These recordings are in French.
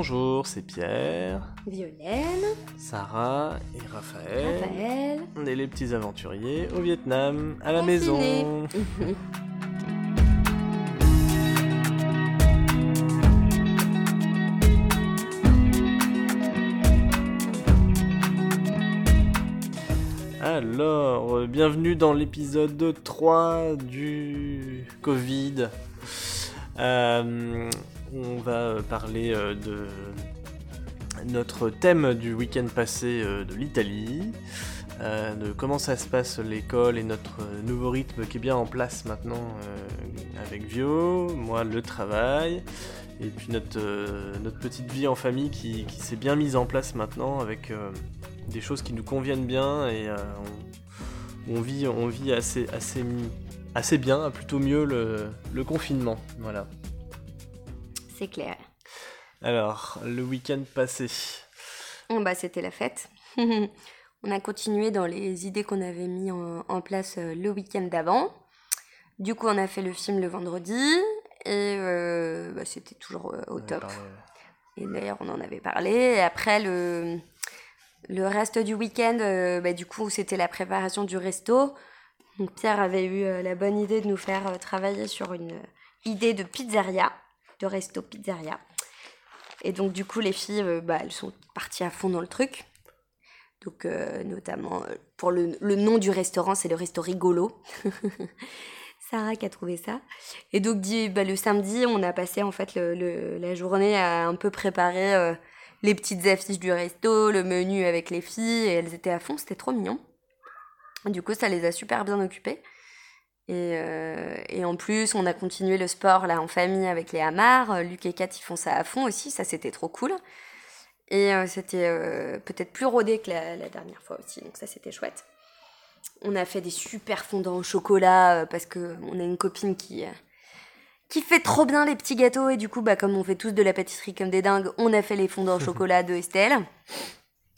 Bonjour, c'est Pierre, Violaine, Sarah et Raphaël. Raphaël. On est les petits aventuriers au Vietnam, à la Confinés. maison. Alors, euh, bienvenue dans l'épisode 3 du Covid. Euh, on va parler euh, de notre thème du week-end passé euh, de l'Italie, euh, de comment ça se passe l'école et notre euh, nouveau rythme qui est bien en place maintenant euh, avec Vio, moi le travail, et puis notre, euh, petite vie en famille qui, s'est bien mise en place maintenant avec euh, des choses qui nous conviennent bien et euh, on, vit, assez bien, plutôt mieux le, le confinement. Voilà. C'est clair. Alors, le week-end passé. Bon, bah, c'était la fête. on a continué dans les idées qu'on avait mis en, en place euh, le week-end d'avant. Du coup, on a fait le film le vendredi et euh, bah, c'était toujours euh, au top. Et d'ailleurs, on en avait parlé. Et après, le, le reste du week-end, euh, bah, du coup, c'était la préparation du resto. Donc, Pierre avait eu la bonne idée de nous faire travailler sur une idée de pizzeria, de resto pizzeria. Et donc, du coup, les filles, euh, bah, elles sont parties à fond dans le truc. Donc, euh, notamment, euh, pour le, le nom du restaurant, c'est le resto rigolo. Sarah qui a trouvé ça. Et donc, bah, le samedi, on a passé en fait le- la journée à un peu préparer les petites affiches du resto, le menu avec les filles, et elles étaient à fond, c'était trop mignon. Du coup, ça les a super bien occupées. Et, euh, et en plus, on a continué le sport là en famille avec les hamards. Euh, Luc et Kat, ils font ça à fond aussi, ça c'était trop cool. Et euh, c'était euh, peut-être plus rodé que la, la dernière fois aussi, donc ça c'était chouette. On a fait des super fondants au chocolat parce que on a une copine qui, qui fait trop bien les petits gâteaux et du coup, bah, comme on fait tous de la pâtisserie comme des dingues, on a fait les fondants au chocolat de Estelle.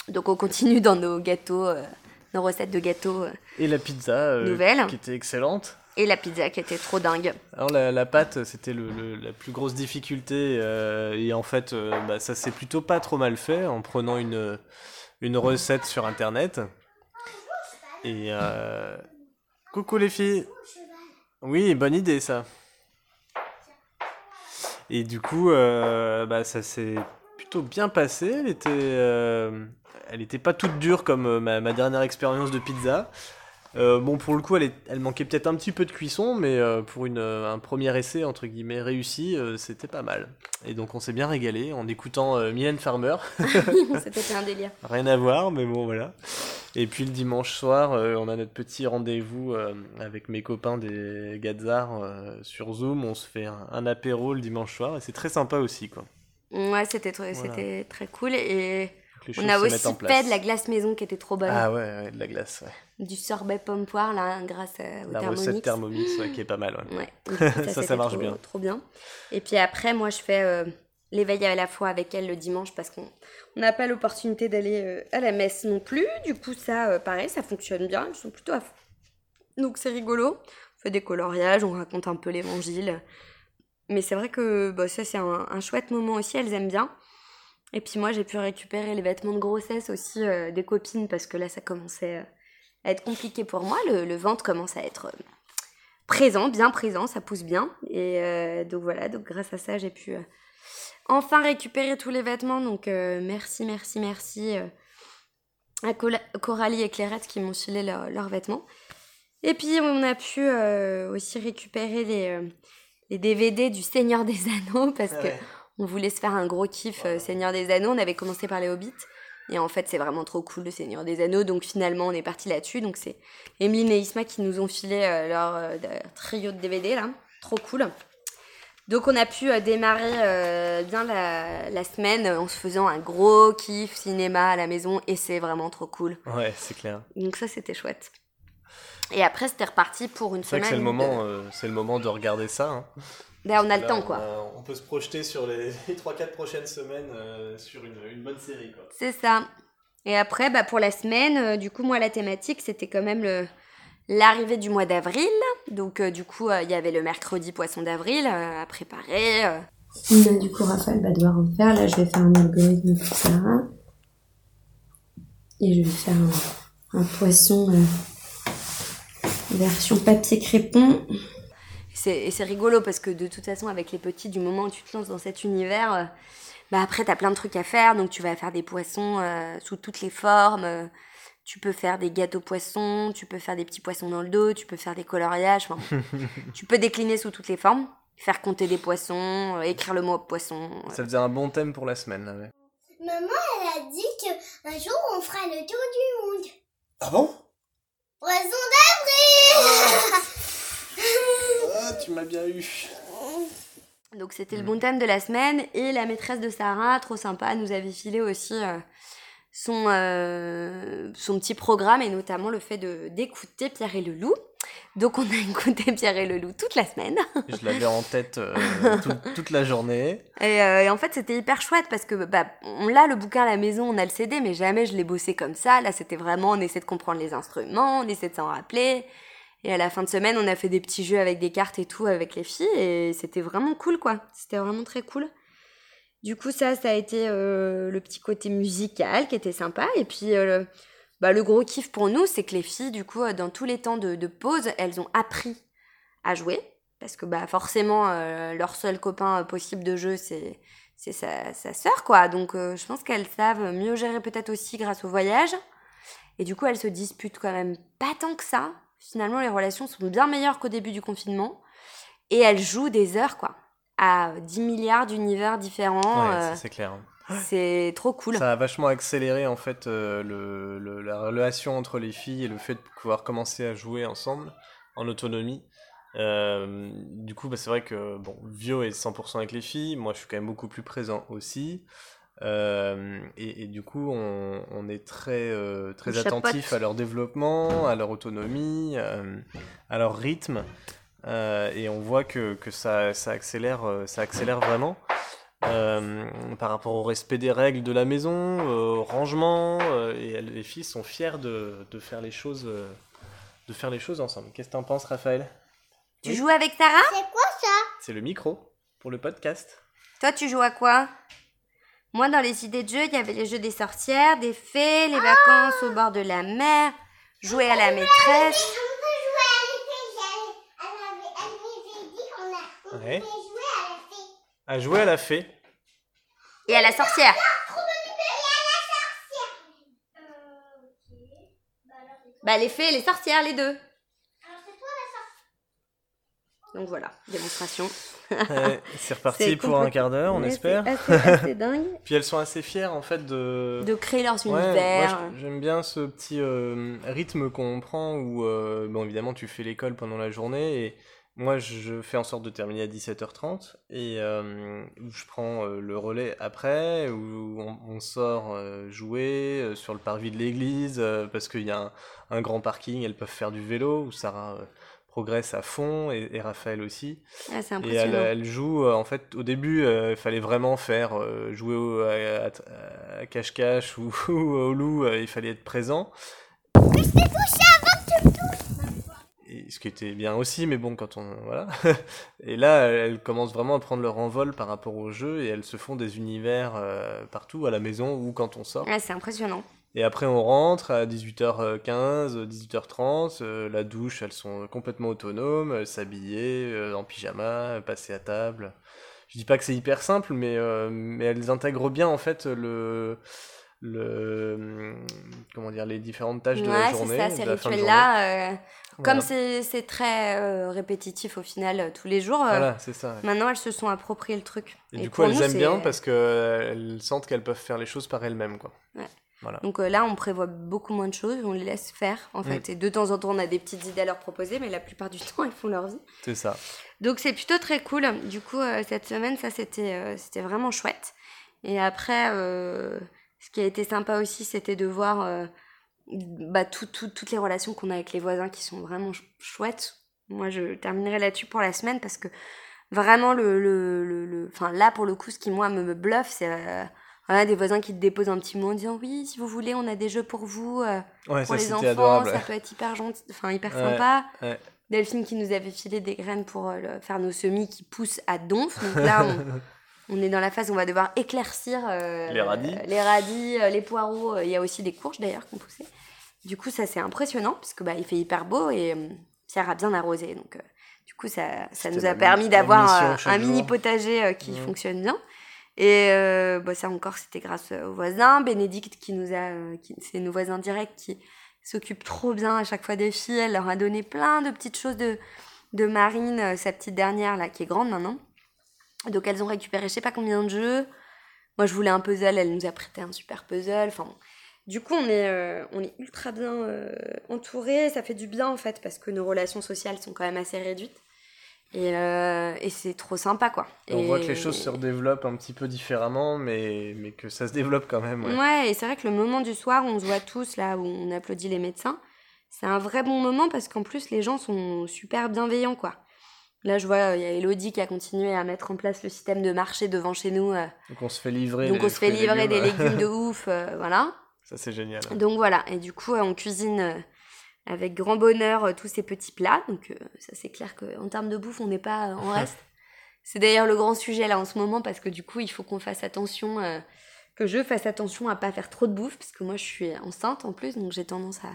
Donc on continue dans nos gâteaux, nos recettes de gâteaux euh, Et la pizza, euh, Nouvelle. qui était excellente. et la pizza qui était trop dingue. Alors la, la pâte, c'était le, le- la plus grosse difficulté euh, et en fait, euh, bah, ça s'est plutôt pas trop mal fait en prenant une, une recette sur internet. Et euh, coucou les filles. Oui, bonne idée ça. Et du coup, bah, ça s'est plutôt bien passé. Elle était, elle était pas toute dure comme euh, ma, ma dernière expérience de pizza. Euh, bon, pour le coup, elle, est- elle manquait peut-être un petit peu de cuisson, mais euh, pour une, euh, un premier essai, entre guillemets, réussi, c'était pas mal. Et donc, on s'est bien régalé en écoutant Mylène Farmer. C'était un délire. Rien à voir, mais bon, voilà. Et puis, le dimanche soir, on a notre petit rendez-vous avec mes copains des Gadzar euh, sur Zoom. On se fait un, un apéro le dimanche soir, et c'est très sympa aussi, quoi. Ouais, c'était très, Voilà. c'était très cool. Et On a se aussi fait de la glace maison qui était trop bonne. Ah ouais, ouais, de la glace, ouais. Du sorbet pomme poire, là, grâce euh, au La Thermomix. recette Thermomix, ouais, qui est pas mal, ouais. Ouais, Ça, ça marche trop- bien. Trop bien. Et puis après, moi, je fais euh, l'éveil à la fois avec elle le dimanche parce qu'on on n'a pas l'opportunité d'aller euh, à la messe non plus. Du coup, ça, euh, pareil, ça fonctionne bien. Ils sont plutôt à fond. Donc, c'est rigolo. On fait des coloriages, on raconte un peu l'évangile. Mais c'est vrai que bah, ça, c'est un, un chouette moment aussi. Elles aiment bien. Et puis moi, j'ai pu récupérer les vêtements de grossesse aussi euh, des copines parce que là, ça commençait euh, à être compliqué pour moi. Le, le ventre commence à être euh, présent, bien présent, ça pousse bien. Et euh, donc voilà, donc grâce à ça, j'ai pu euh, enfin récupérer tous les vêtements. Donc merci, merci, merci à Coralie et Clairette qui m'ont filé leur- leurs vêtements. Et puis on a pu aussi récupérer les, les DVD du Seigneur des Anneaux parce que Ouais. On voulait se faire un gros kiff euh, Seigneur des Anneaux. On avait commencé par les Hobbits. Et en fait, c'est vraiment trop cool le Seigneur des Anneaux. Donc finalement, on est parti là-dessus. Donc c'est Emeline et Isma qui nous ont filé euh, leur euh, de- trio de DVD là. Trop cool. Donc on a pu démarrer bien la, la semaine en se faisant un gros kiff cinéma à la maison. Et c'est vraiment trop cool. Ouais, c'est clair. Donc ça, c'était chouette. Et après, c'était reparti pour une C'est vrai semaine. que c'est le de- moment, c'est le moment de regarder ça. hein. Là, on a le Là, temps, on quoi. a- on peut se projeter sur les 3-4 prochaines semaines euh, sur une, une bonne série. Quoi. C'est ça. Et après, bah, pour la semaine, euh, du coup, moi, la thématique, c'était quand même le, l'arrivée du mois d'avril. Donc, euh, du coup, euh, il y avait le mercredi poisson d'avril euh, à préparer. du coup, Raphaël va devoir refaire. Là, je vais faire un algorithme pour Sarah. Et je vais faire un, poisson euh, version papier crépon. Et c'est rigolo parce que de toute façon, avec les petits, du moment où tu te lances dans cet univers, euh, bah après, t'as plein de trucs à faire. Donc, tu vas faire des poissons euh, sous toutes les formes. tu peux faire des gâteaux poissons, tu peux faire des petits poissons dans le dos, tu peux faire des coloriages. tu peux décliner sous toutes les formes faire compter des poissons, euh, écrire le mot poisson. Ça faisait un bon thème pour la semaine. Là, Maman, elle a dit qu'un jour on fera le tour du monde. Ah bon? Poisson d'avril Ah, tu m'as bien eu. Donc c'était le bon thème de la semaine et la maîtresse de Sarah, trop sympa, nous avait filé aussi euh, son, euh, son petit programme et notamment le fait de d'écouter Pierre et le loup. Donc on a écouté Pierre et le loup toute la semaine. Je l'avais en tête euh, toute la journée. Euh, et, en fait c'était hyper chouette parce que bah, on l'a le bouquin à la maison, on a le CD, mais jamais je l'ai bossé comme ça. Là c'était vraiment on essaie de comprendre les instruments, on essaie de s'en rappeler. Et à la fin de semaine on a fait des petits jeux avec des cartes et tout avec les filles et c'était vraiment cool quoi. C'était vraiment très cool. Du coup ça ça a été euh, le petit côté musical qui était sympa et puis bah, le gros kiff pour nous, c'est que les filles, du coup, euh, dans tous les temps de, pause, elles ont appris à jouer. Parce que bah, forcément, euh, leur seul copain euh, possible de jeu, c'est c'est sa, sa sœur, quoi. Donc je pense qu'elles savent mieux gérer peut-être aussi grâce au voyage. Et du coup, elles se disputent quand même pas tant que ça. Finalement, les relations sont bien meilleures qu'au début du confinement. Et elles jouent des heures, quoi. À 10 milliards d'univers différents. Ouais, c'est clair. C'est trop cool. Ça a vachement accéléré en fait euh, le, la relation entre les filles et le fait de pouvoir commencer à jouer ensemble en autonomie. Euh, du coup, bah, c'est vrai que bon, Vio est 100% avec les filles, moi je suis quand même beaucoup plus présent aussi. Euh, et, du coup, on, on est très, très attentif à leur développement, à leur autonomie, à leur rythme. et on voit que, que ça, ça, accélère, ça accélère vraiment. Euh, par rapport au respect des règles de la maison, euh, au rangement, euh, et les filles sont fières de, de faire les choses, de faire les choses ensemble. Qu'est-ce que t'en penses, Raphaël? Tu joues avec Tara? C'est quoi ça? C'est le micro pour le podcast. Toi, tu joues à quoi? Moi, dans les idées de jeu, il y avait les jeux des sorcières, des fées, les vacances au bord de la mer, jouer à la maîtresse. Ouais à jouer à la fée. Et à la sorcière. Bah les fées et les sorcières, les deux. Donc voilà, démonstration. c'est reparti pour un quart d'heure, on espère. C'est dingue. Puis elles sont assez fières en fait de... De créer leurs univers. J'aime bien ce petit euh, rythme qu'on prend où, euh, bon évidemment tu fais l'école pendant la journée et moi, je fais en sorte de terminer à 17h30 et euh, je prends euh, le relais après, où on, sort jouer sur le parvis de l'église parce qu'il y a un, grand parking, elles peuvent faire du vélo, où Sarah progresse à fond et, Raphaël aussi. Ah, et elle, joue, en fait, au début, il fallait vraiment faire jouer à cache-cache ou, au loup, il fallait être présent ce qui était bien aussi, mais bon, quand on. Voilà. et là, elles commencent vraiment à prendre leur envol par rapport au jeu et elles se font des univers euh, partout, à la maison ou quand on sort. Ouais, c'est impressionnant. Et après, on rentre à 18h15, 18h30. Euh, la douche, elles sont complètement autonomes, euh, s'habiller en pyjama, passer à table. Je dis pas que c'est hyper simple, mais, mais elles intègrent bien en fait le le comment dire les différentes tâches de la journée. Ouais, c'est ça, ces rituels-là. Euh, comme c'est très euh, répétitif au final euh, tous les jours. voilà. Maintenant, elles se sont appropriées le truc. Et, du coup, elles aiment bien parce qu'elles sentent qu'elles peuvent faire les choses par elles-mêmes, quoi. Ouais. Voilà. Donc là, on prévoit beaucoup moins de choses, on les laisse faire en fait. Mm. Et de temps en temps, on a des petites idées à leur proposer, mais la plupart du temps, elles font leur vie. C'est ça. Donc c'est plutôt très cool. Du coup, cette semaine, ça c'était c'était vraiment chouette. Et après, ce qui a été sympa aussi, c'était de voir euh, bah, toutes les relations qu'on a avec les voisins qui sont vraiment chouettes. Moi, je terminerai là-dessus pour la semaine parce que vraiment, le, le, le, Enfin, là, pour le coup, ce qui, moi, me, bluffe, c'est euh, des voisins qui te déposent un petit mot en disant Oui, si vous voulez, on a des jeux pour vous, euh, pour les enfants, ça peut être hyper gentil, enfin, hyper sympa. Delphine qui nous avait filé des graines pour faire nos semis qui poussent à donf. Donc là, on est dans la phase où on va devoir éclaircir euh, Les radis. les, radis, euh, les poireaux. Il y a aussi des courges d'ailleurs qui ont poussé. Du coup, ça c'est impressionnant parce que bah, il fait hyper beau et euh, Pierre a bien arrosé. Donc, euh, du coup, ça, ça nous a mi- permis d'avoir euh, un mini potager euh, qui Mhm. fonctionne bien. Et euh, bah, ça encore, c'était grâce aux voisins. Bénédicte qui nous a, euh, c'est nos voisins directs qui s'occupent trop bien à chaque fois des filles. Elle leur a donné plein de petites choses de, de Marine, euh, sa petite dernière là, qui est grande maintenant. Donc elles ont récupéré je sais pas combien de jeux. Moi je voulais un puzzle, elle nous a prêté un super puzzle. Enfin, du coup on est, euh, on est ultra bien euh, entourés. Ça fait du bien en fait parce que nos relations sociales sont quand même assez réduites. Et, euh, et c'est trop sympa quoi. On Et- voit que les choses se redéveloppent un petit peu différemment, mais, mais que ça se développe quand même. Ouais. Ouais, et c'est vrai que le moment du soir où on se voit tous là, où on applaudit les médecins, c'est un vrai bon moment parce qu'en plus les gens sont super bienveillants quoi. Là je vois, il y a Elodie qui a continué à mettre en place le système de marché devant chez nous. euh, Donc on se fait livrer. donc on se fait livrer des légumes. de ouf, euh, voilà. Ça c'est génial. Donc voilà, et du coup on cuisine avec grand bonheur euh, tous ces petits plats. Donc euh, ça c'est clair qu'en termes de bouffe on n'est pas euh, en reste. c'est d'ailleurs le grand sujet là en ce moment parce que du coup il faut qu'on fasse attention, euh, que je fasse attention à pas faire trop de bouffe parce que moi je suis enceinte en plus donc j'ai tendance à,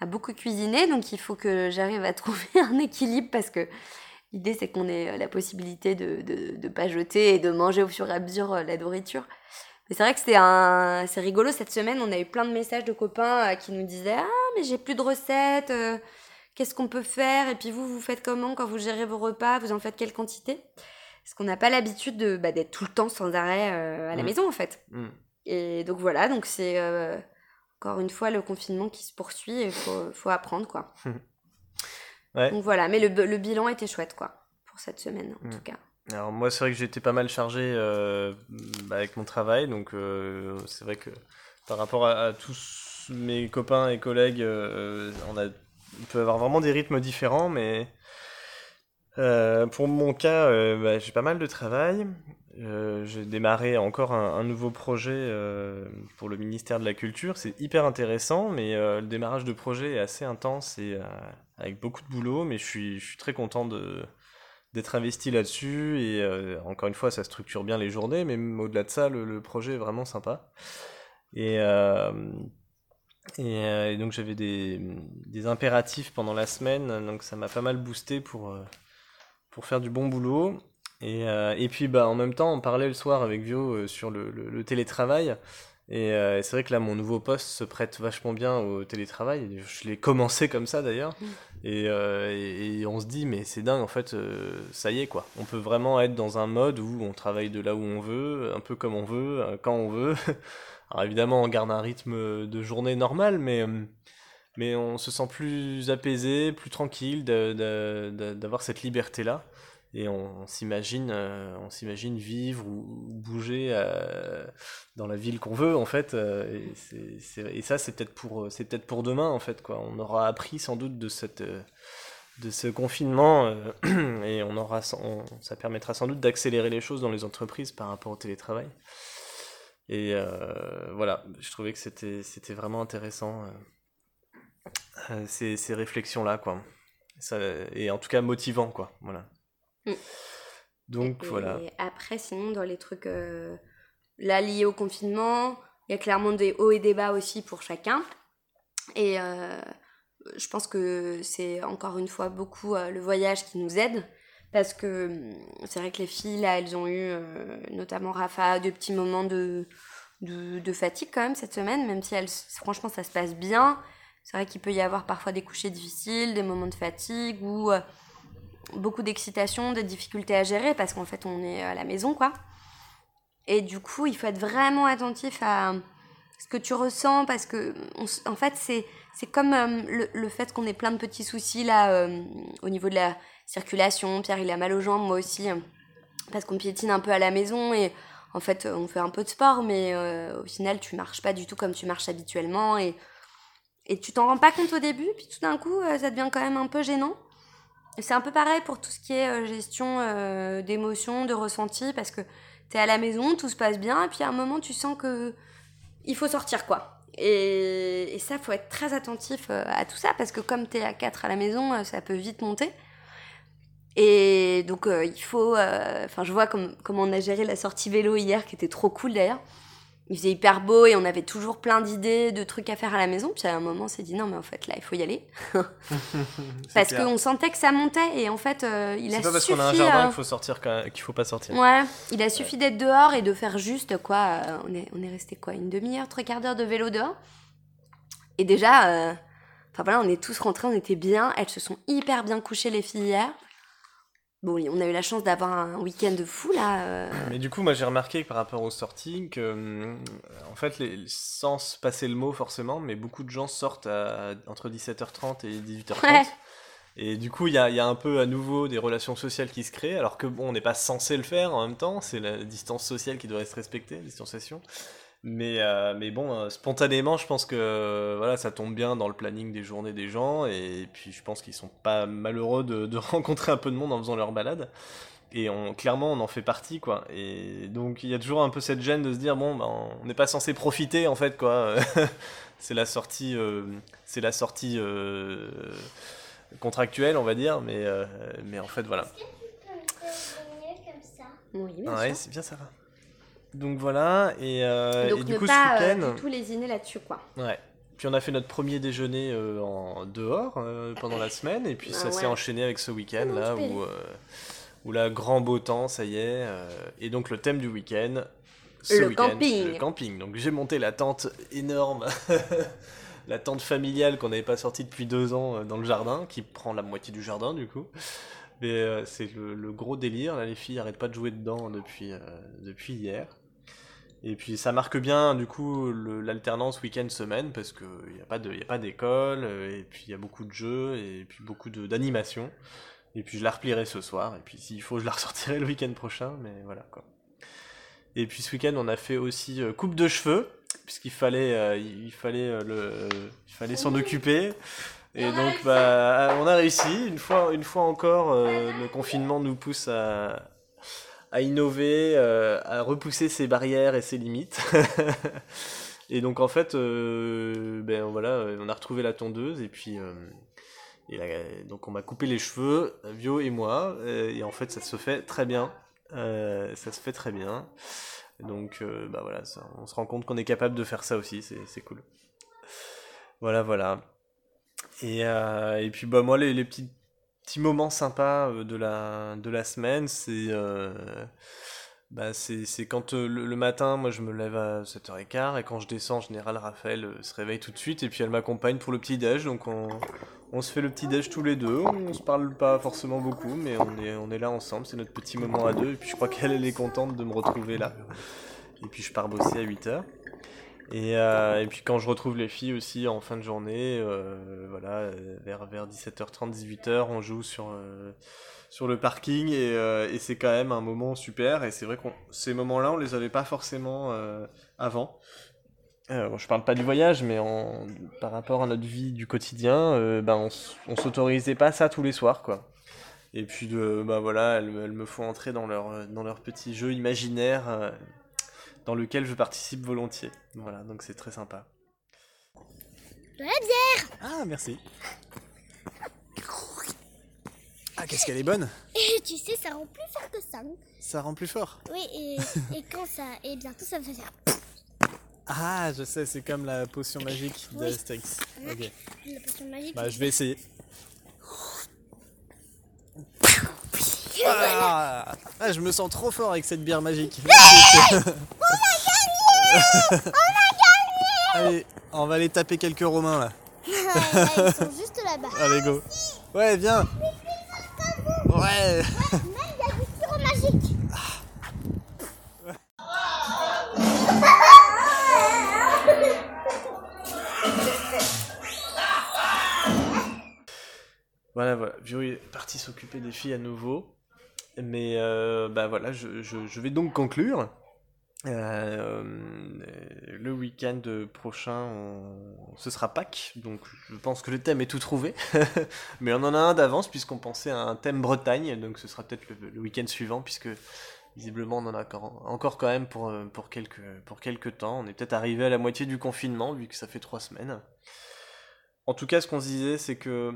à beaucoup cuisiner. Donc il faut que j'arrive à trouver un équilibre parce que l'idée c'est qu'on ait la possibilité de de, de pas jeter et de manger au fur et à mesure la nourriture. Mais c'est vrai que c'est un, c'est rigolo cette semaine. On a eu plein de messages de copains qui nous disaient ah mais j'ai plus de recettes. euh, Qu'est-ce qu'on peut faire? Et puis vous, vous faites comment quand vous gérez vos repas? Vous en faites quelle quantité? Parce qu'on n'a pas l'habitude de bah, d'être tout le temps sans arrêt euh, à la Mm. maison en fait. Mm. Et donc voilà, donc c'est euh, encore une fois le confinement qui se poursuit. Il faut, faut apprendre quoi. Ouais. Donc voilà, mais le, le bilan était chouette quoi pour cette semaine en Mm. tout cas. Alors moi c'est vrai que j'étais pas mal chargé euh, bah, avec mon travail, donc euh, c'est vrai que par rapport à, à tous mes copains et collègues, euh, on, a, peut avoir vraiment des rythmes différents, mais euh, pour mon cas, euh, bah, j'ai pas mal de travail. Euh, j'ai démarré encore un, nouveau projet euh, pour le ministère de la Culture. C'est hyper intéressant, mais euh, le démarrage de projet est assez intense et euh, avec beaucoup de boulot, mais je suis, je suis très content de d'être investi là-dessus et euh, encore une fois ça structure bien les journées mais au-delà de ça le, projet est vraiment sympa et, euh, et, euh, et donc j'avais des, des impératifs pendant la semaine donc ça m'a pas mal boosté pour, euh, pour faire du bon boulot. Et, euh, et puis bah en même temps on parlait le soir avec Vio sur le, le- le télétravail. Et c'est vrai que là mon nouveau poste se prête vachement bien au télétravail. Je l'ai commencé comme ça d'ailleurs. Et, euh, et- et on se dit, mais c'est dingue, en fait, ça y est, quoi. On peut vraiment être dans un mode où on travaille de là où on veut, un peu comme on veut, quand on veut. Alors évidemment, on garde un rythme de journée normal, mais, euh, mais on se sent plus apaisé, plus tranquille d'avoir cette liberté-là. Et on, s'imagine, euh, on s'imagine vivre ou, ou bouger euh, dans la ville qu'on veut, en fait. et, ça, c'est peut-être pour, peut-être pour demain, en fait, quoi. On aura appris sans doute de cette, de ce confinement, et on aura, ça permettra sans doute d'accélérer les choses dans les entreprises par rapport au télétravail. Et euh, voilà, je trouvais que c'était, c'était vraiment intéressant euh, euh, ces, ces réflexions-là, quoi. Ça, et en tout cas motivant, quoi. Voilà. Mm. Donc Et voilà. après, sinon, dans les trucs euh, là liés au confinement, il y a clairement des hauts et des bas aussi pour chacun. Et je pense que c'est encore une fois beaucoup le voyage qui nous aide. Parce que hum, c'est vrai que les filles, là, elles ont eu, euh, notamment Rafa, de petits moments de, fatigue quand même cette semaine, même si elles, franchement ça se passe bien. C'est vrai qu'il peut y avoir parfois des couchers difficiles, des moments de fatigue ou euh, beaucoup d'excitation, des difficultés à gérer parce qu'en fait on est à la maison quoi. Et du coup, il faut être vraiment attentif à ce que tu ressens parce que en fait c'est c'est comme euh, le, le fait qu'on ait plein de petits soucis là euh, au niveau de la circulation. Pierre il a mal aux jambes, moi aussi euh, parce qu'on piétine un peu à la maison et en fait on fait un peu de sport mais euh, au final tu marches pas du tout comme tu marches habituellement et et tu t'en rends pas compte au début puis tout d'un coup euh, ça devient quand même un peu gênant. C'est un peu pareil pour tout ce qui est euh, gestion euh, d'émotions, de ressentis, parce que t'es à la maison, tout se passe bien, et puis à un moment tu sens que il faut sortir quoi. Et, ça, faut être très attentif euh, à tout ça, parce que comme t'es à 4 à la maison, euh, ça peut vite monter. Et donc, euh, il faut. Enfin, je vois comme, comment on a géré la sortie vélo hier, qui était trop cool d'ailleurs. Il faisait hyper beau et on avait toujours plein d'idées, de trucs à faire à la maison. Puis à un moment, on s'est dit non, mais en fait, là, il faut y aller. Parce qu'on sentait que ça montait et en fait, euh, il a C'est pas parce suffi. qu'on a un jardin euh, qu'il faut sortir qu'il faut pas sortir. Ouais, il a suffi d'être dehors et de faire juste quoi. euh, on est, on est resté quoi Une demi-heure, trois quarts d'heure de vélo dehors. Et déjà, enfin voilà, on est tous rentrés, on était bien. Elles se sont hyper bien couchées, les filles, hier. Bon, on a eu la chance d'avoir un week-end de fou là. euh, Mais du coup, moi j'ai remarqué par rapport aux sorties, que hum, en fait, les, sans se passer le mot forcément, mais beaucoup de gens sortent à- entre 17h30 et 18h30. Ouais. Et du coup, il y a, il y a un peu à nouveau des relations sociales qui se créent, alors que bon, on n'est pas censé le faire en même temps, c'est la distance sociale qui doit être respectée, la distanciation. Mais, euh, mais bon, euh, spontanément, je pense que euh, voilà, ça tombe bien dans le planning des journées des gens, et puis je pense qu'ils sont pas malheureux de, de rencontrer un peu de monde en faisant leur balade. Et on, clairement, on en fait partie, quoi. Et donc, il y a toujours un peu cette gêne de se dire, bon, ben, on n'est pas censé profiter, en fait, quoi. c'est la sortie, euh, c'est la sortie euh, contractuelle, on va dire, mais, euh, mais en fait, voilà. Est-ce que tu peux me comme ça? Oui, bien Ouais, c'est bien, ça va. Donc voilà, et, euh, Donc et du coup, pas ce euh, week-end. du tout lésiner là-dessus, quoi. Ouais. Puis on a fait notre premier déjeuner euh, en dehors euh, pendant la semaine, et puis Ah ça s'est ouais. enchaîné avec ce week-end là tu où, euh, où là, grand beau temps, ça y est. euh, et donc le thème du week-end, ce Le week-end, camping. le camping. Donc j'ai monté la tente énorme, la tente familiale qu'on n'avait pas sortie depuis deux ans euh, dans le jardin, qui prend la moitié du jardin du coup. Mais euh, c'est le, le gros délire, là les filles arrêtent pas de jouer dedans depuis, euh, depuis hier. Et puis ça marque bien du coup l'alternance week-end-semaine parce qu'il n'y a pas de- y a pas d'école, euh, et puis il y a beaucoup de jeux, et puis beaucoup d'animation. Et puis je la replierai ce soir, et puis s'il faut je la ressortirai le week-end prochain, mais voilà quoi. Et puis ce week-end on a fait aussi euh, coupe de cheveux, puisqu'il fallait, euh, il fallait, euh, le, il fallait s'en occuper. Et donc bah on a réussi, une fois, une fois encore le confinement nous pousse à, à innover, euh, à repousser ses barrières et ses limites. et donc en fait, euh, ben voilà, euh, on a retrouvé la tondeuse et puis et donc on m'a coupé les cheveux, Vio et moi, et en fait ça se fait très bien, ça se fait très bien. Donc bah voilà, on se rend compte qu'on est capable de faire ça aussi, c'est cool. Voilà, voilà. Et, et puis bah moi les, les petits petits moments sympas euh, de la de la semaine, c'est euh, bah c'est quand euh, le, matin, moi je me lève à 7h15 et quand je descends, en général Raphaël se réveille tout de suite et puis elle m'accompagne pour le petit déj, donc on on se fait le petit déj tous les deux. On se parle pas forcément beaucoup, mais on est on est là ensemble, c'est notre petit moment à deux et puis je crois qu'elle elle est contente de me retrouver là. Et puis je pars bosser à 8h. Et, euh, et puis quand je retrouve les filles aussi en fin de journée, euh, voilà, euh, vers, vers 17h30, 18h, on joue sur, sur le parking et, et c'est quand même un moment super. Et c'est vrai que ces moments-là, on les avait pas forcément avant. Bon, je parle pas du voyage, mais en, par rapport à notre vie du quotidien, ben on, on s'autorisait pas ça tous les soirs, quoi. Et puis, de, bah voilà, elles, elles me font entrer dans leur, dans leur petit jeu imaginaire dans lequel je participe volontiers. Voilà, donc c'est très sympa. De la bière Ah, merci. Ah, qu'est-ce qu'elle est bonne Et tu sais, ça rend plus fort que ça. hein. Ça rend plus fort. Oui, et, et quand ça. Et bientôt, ça va faire. Ah, je sais, c'est comme la potion magique Oui. d'Astérix. Ok. La potion magique. Bah, je vais essayer. Ah, Ah, je me sens trop fort avec cette bière magique. Allez, on va aller taper quelques romains là. Ah, Ils sont juste là-bas. Allez, go. Ouais, viens. Ouais. Sirop. Voilà, voilà. Vio est parti s'occuper des filles à nouveau. Mais euh, bah voilà, je, je- vais donc conclure. Euh, le week-end prochain, ce sera Pâques, donc je pense que le thème est tout trouvé. Mais on en a un d'avance puisqu'on pensait à un thème Bretagne, donc ce sera peut-être le, week-end suivant puisque visiblement on en a encore, quand même pour, euh, pour, quelques, pour quelques temps. On est peut-être arrivé à la moitié du confinement vu que ça fait trois semaines. En tout cas, ce qu'on se disait, c'est que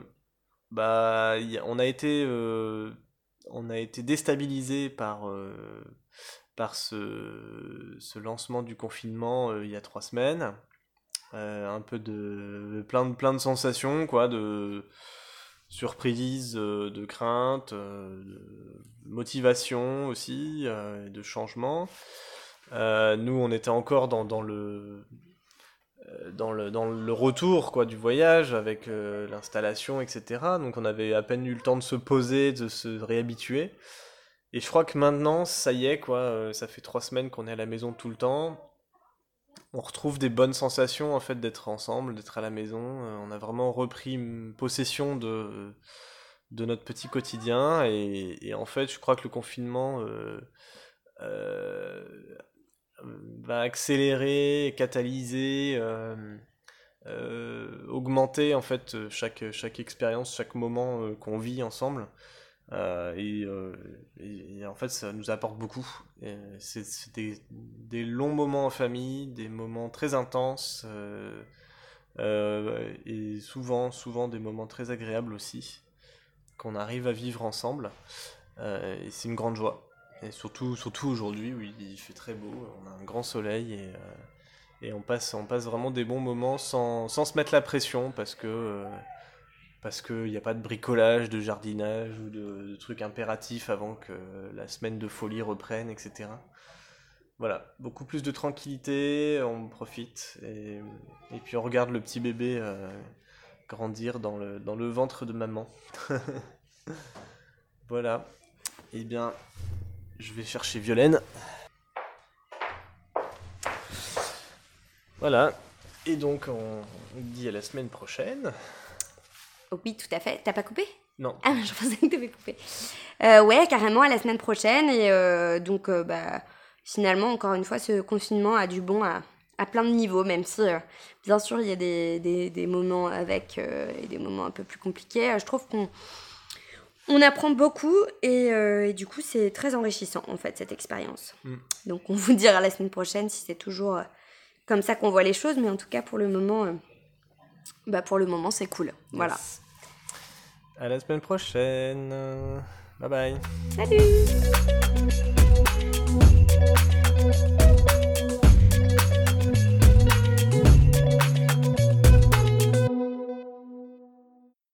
bah, on a été euh, on a été déstabilisé par, euh, ce, ce lancement du confinement euh, il y a trois semaines. Euh, un peu de plein de plein de sensations quoi de surprise de crainte de motivation aussi de changement nous on était encore dans le dans le, dans le retour quoi, du voyage, avec l'installation, etc. Donc on avait à peine eu le temps de se poser, de se réhabituer. Et je crois que maintenant, ça y est, quoi, ça fait trois semaines qu'on est à la maison tout le temps on retrouve des bonnes sensations en fait d'être ensemble, d'être à la maison. Euh, on a vraiment repris possession de, de notre petit quotidien et, en fait je crois que le confinement euh, euh, va accélérer, catalyser, augmenter en fait chaque, chaque expérience, chaque moment qu'on vit ensemble. Euh, euh, et, en fait, ça nous apporte beaucoup. C'est des, longs moments en famille, des moments très intenses, euh, et souvent, souvent des moments très agréables aussi, qu'on arrive à vivre ensemble. et c'est une grande joie. Et surtout, surtout aujourd'hui où il fait très beau, on a un grand soleil et, et on, passe, on passe vraiment des bons moments sans, sans se mettre la pression parce que parce qu'il n'y a pas de bricolage, de jardinage ou de, trucs impératifs avant que la semaine de folie reprenne, etc. Voilà, beaucoup plus de tranquillité, on profite et, puis on regarde le petit bébé euh, grandir dans le, dans le ventre de maman. voilà, eh bien, je vais chercher Violaine. Voilà, et donc on dit à la semaine prochaine. Oui, tout à fait. T'as pas coupé? Non. Ah, je pensais que t'avais coupé. Euh, ouais, carrément, à la semaine prochaine. Et euh, donc, euh, bah, finalement, encore une fois, ce confinement a du bon à, à plein de niveaux, même si, bien sûr, il y a des, des, des moments avec et des moments un peu plus compliqués. je trouve qu'on on apprend beaucoup et, et du coup, c'est très enrichissant, en fait, cette expérience. Mm. Donc, on vous dira la semaine prochaine si c'est toujours comme ça qu'on voit les choses. Mais en tout cas, pour le moment bah pour le moment c'est cool. Voilà. À la semaine prochaine. Bye bye. Salut